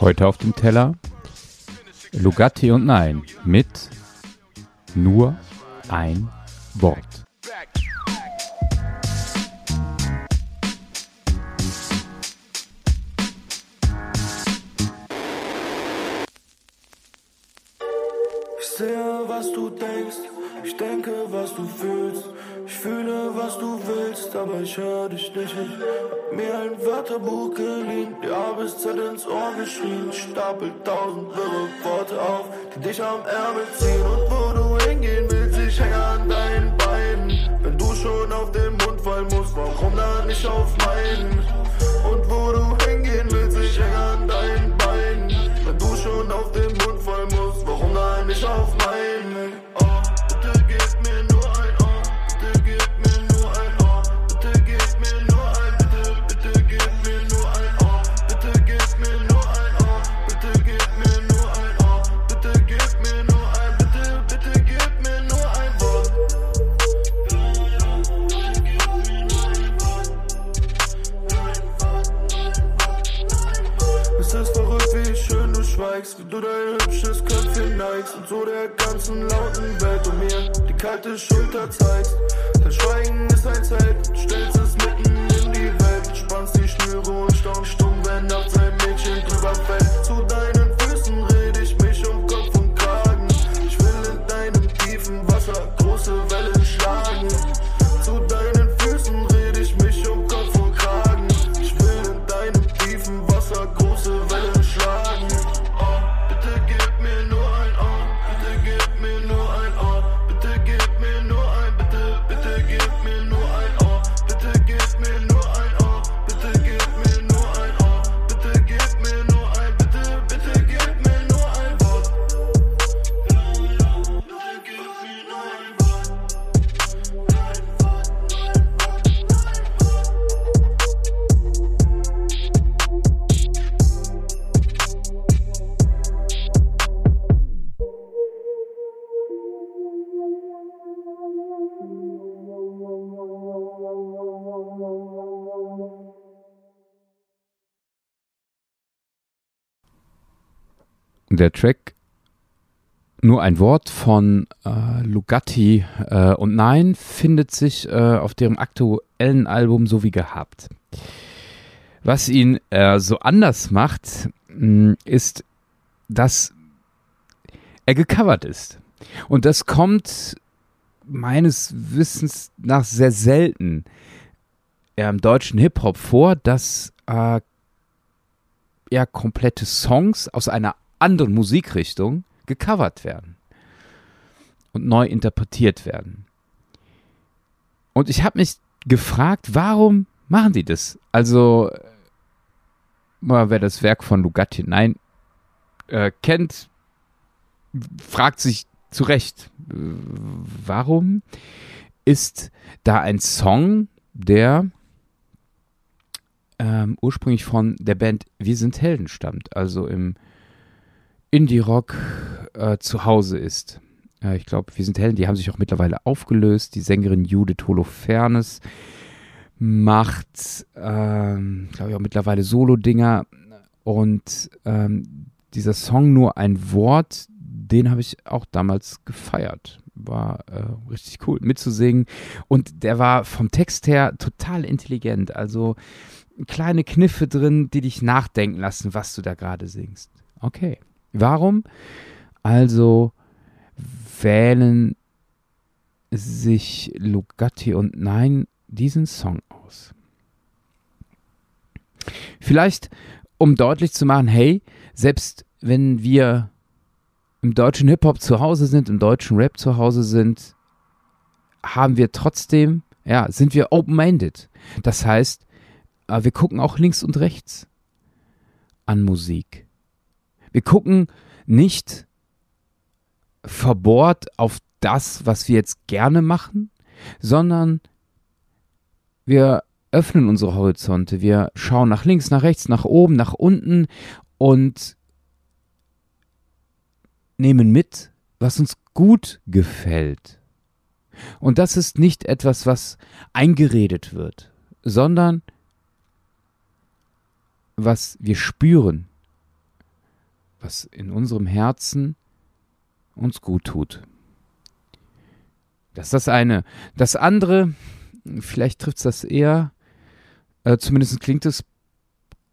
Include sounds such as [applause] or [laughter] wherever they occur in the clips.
Heute auf dem Teller Lugatti und Nein mit nur ein Wort. Ich sehe, was du denkst, ich denke, was du fühlst. Fühle, was du willst, aber ich höre dich nicht. Ich hab mir ein Wörterbuch geliehen, die A bis Z ins Ohr geschrien. Stapel tausend wirre Worte auf, die dich am Ärmel ziehen. Und wo du hingehen willst, ich hänge an deinen Beinen. Wenn du schon auf den Mund fallen musst, warum dann nicht auf meinen? Und wo du schweigst, wie du dein hübsches Köpfchen neigst und so der ganzen lauten Welt um mir die kalte Schulter zeigst. Dein Schweigen ist ein Zelt, stellst es mitten in die Welt, spannst die Schnüre und staunst stumm, wenn nachts Der Track nur ein Wort von äh, Lugatti äh, und Nein findet sich äh, auf deren aktuellen Album so wie gehabt. Was ihn äh, so anders macht, mh, ist, dass er gecovert ist. Und das kommt meines Wissens nach sehr selten im deutschen Hip-Hop vor, dass äh, ja komplette Songs aus einer anderen Musikrichtung gecovert werden und neu interpretiert werden. Und ich habe mich gefragt, warum machen die das? Also, mal wer das Werk von Lugatti nein äh, kennt, fragt sich zu Recht, warum ist da ein Song, der ähm, ursprünglich von der Band Wir sind Helden stammt, also im Indie-Rock äh, zu Hause ist. Äh, ich glaube, Wir sind Helden, die haben sich auch mittlerweile aufgelöst. Die Sängerin Judith Holofernes macht, ähm, glaube ich, auch mittlerweile Solo-Dinger. Und ähm, dieser Song Nur ein Wort, den habe ich auch damals gefeiert. War äh, richtig cool mitzusingen. Und der war vom Text her total intelligent. Also kleine Kniffe drin, die dich nachdenken lassen, was du da gerade singst. Okay. Warum? Also wählen sich Lugatti und Nein diesen Song aus. Vielleicht, um deutlich zu machen, hey, selbst wenn wir im deutschen Hip-Hop zu Hause sind, im deutschen Rap zu Hause sind, haben wir trotzdem, ja, sind wir open-minded. Das heißt, äh, wir gucken auch links und rechts an Musik. Wir gucken nicht verbohrt auf das, was wir jetzt gerne machen, sondern wir öffnen unsere Horizonte. Wir schauen nach links, nach rechts, nach oben, nach unten und nehmen mit, was uns gut gefällt. Und das ist nicht etwas, was eingeredet wird, sondern was wir spüren, was in unserem Herzen uns gut tut. Das ist das eine. Das andere, vielleicht trifft es das eher, äh, zumindest klingt es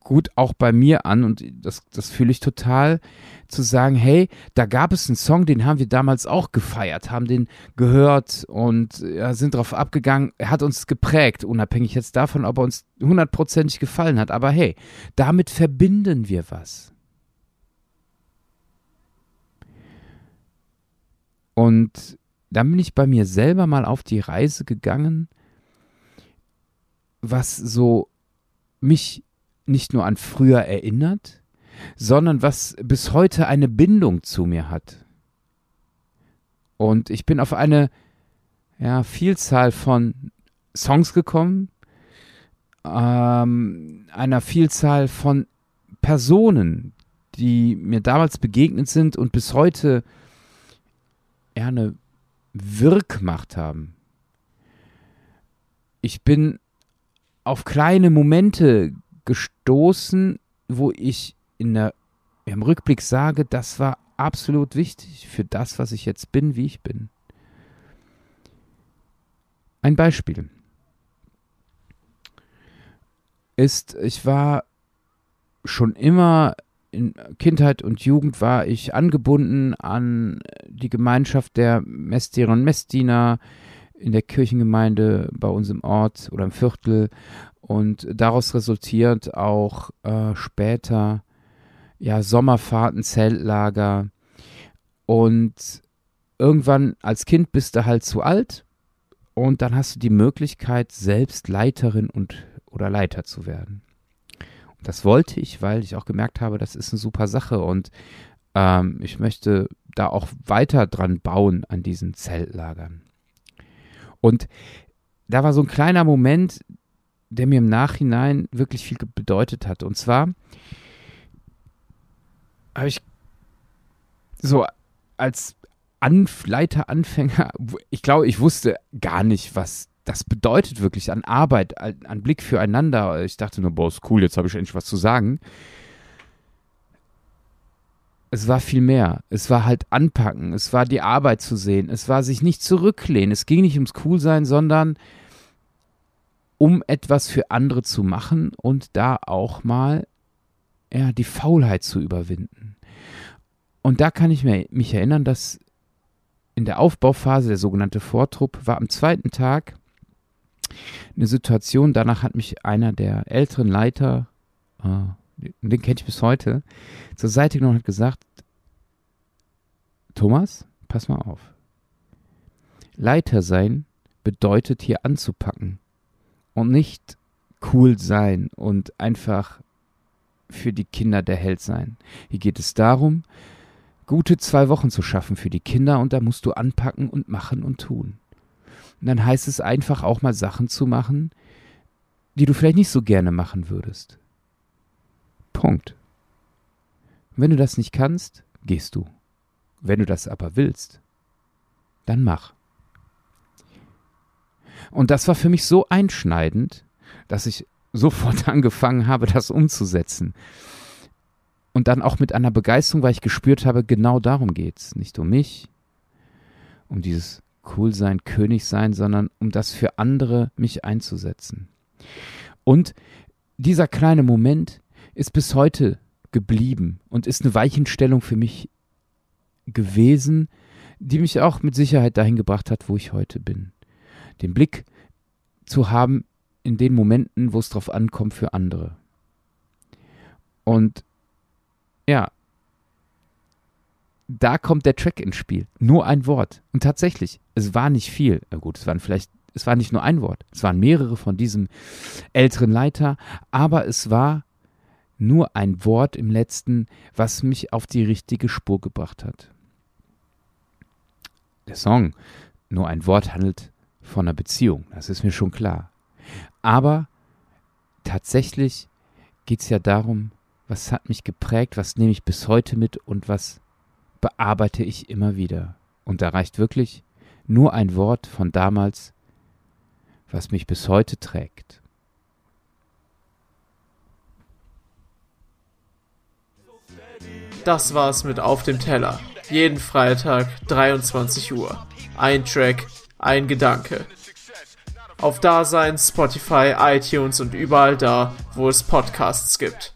gut auch bei mir an und das, das fühle ich total, zu sagen, hey, da gab es einen Song, den haben wir damals auch gefeiert, haben den gehört und ja, sind drauf abgegangen. Er hat uns geprägt, unabhängig jetzt davon, ob er uns hundertprozentig gefallen hat. Aber hey, damit verbinden wir was. Und dann bin ich bei mir selber mal auf die Reise gegangen, was so mich nicht nur an früher erinnert, sondern was bis heute eine Bindung zu mir hat. Und ich bin auf eine ja, Vielzahl von Songs gekommen, ähm, einer Vielzahl von Personen, die mir damals begegnet sind und bis heute ja, eine Wirkmacht haben. Ich bin auf kleine Momente gestoßen, wo ich in der, im Rückblick sage, das war absolut wichtig für das, was ich jetzt bin, wie ich bin. Ein Beispiel ist, ich war schon immer in Kindheit und Jugend war ich angebunden an die Gemeinschaft der Messdiener und Messdiener in der Kirchengemeinde bei uns im Ort oder im Viertel und daraus resultiert auch äh, später ja Sommerfahrten, Zeltlager und irgendwann als Kind bist du halt zu alt und dann hast du die Möglichkeit selbst Leiterin und oder Leiter zu werden. Das wollte ich, weil ich auch gemerkt habe, das ist eine super Sache und ähm, ich möchte da auch weiter dran bauen an diesen Zeltlagern. Und da war so ein kleiner Moment, der mir im Nachhinein wirklich viel bedeutet hat. Und zwar habe ich so als Anleiter, Anfänger, ich glaube, ich wusste gar nicht, was das bedeutet wirklich an Arbeit, an, Blick füreinander. Ich dachte nur, boah, ist cool, jetzt habe ich endlich was zu sagen. Es war viel mehr. Es war halt anpacken. Es war die Arbeit zu sehen. Es war sich nicht zurücklehnen. Es ging nicht ums Coolsein, sondern um etwas für andere zu machen und da auch mal ja, die Faulheit zu überwinden. Und da kann ich mich erinnern, dass in der Aufbauphase, der sogenannte Vortrupp, war am zweiten Tag eine Situation, danach hat mich einer der älteren Leiter, äh, den kenne ich bis heute, zur Seite genommen und hat gesagt, Thomas, pass mal auf. Leiter sein bedeutet hier anzupacken und nicht cool sein und einfach für die Kinder der Held sein. Hier geht es darum, gute zwei Wochen zu schaffen für die Kinder und da musst du anpacken und machen und tun. Und dann heißt es einfach auch mal Sachen zu machen, die du vielleicht nicht so gerne machen würdest. Punkt. Wenn du das nicht kannst, gehst du. Wenn du das aber willst, dann mach. Und das war für mich so einschneidend, dass ich sofort [laughs] angefangen habe, das umzusetzen. Und dann auch mit einer Begeisterung, weil ich gespürt habe, genau darum geht es. Nicht um mich, um dieses Coolsein, König sein, sondern um das für andere mich einzusetzen. Und dieser kleine Moment ist bis heute geblieben und ist eine Weichenstellung für mich gewesen, die mich auch mit Sicherheit dahin gebracht hat, wo ich heute bin den Blick zu haben in den Momenten, wo es drauf ankommt für andere. Und ja, da kommt der Track ins Spiel. Nur ein Wort. Und tatsächlich, es war nicht viel. Na gut, es waren vielleicht, es war nicht nur ein Wort. Es waren mehrere von diesem älteren Leiter, aber es war nur ein Wort im letzten, was mich auf die richtige Spur gebracht hat. Der Song, nur ein Wort, handelt von einer Beziehung, das ist mir schon klar. Aber tatsächlich geht es ja darum, was hat mich geprägt, was nehme ich bis heute mit und was bearbeite ich immer wieder. Und da reicht wirklich nur ein Wort von damals, was mich bis heute trägt. Das war's mit Auf dem Teller. Jeden Freitag 23 Uhr. Ein Track, ein Gedanke. Auf Dasein, Spotify, iTunes und überall da, wo es Podcasts gibt.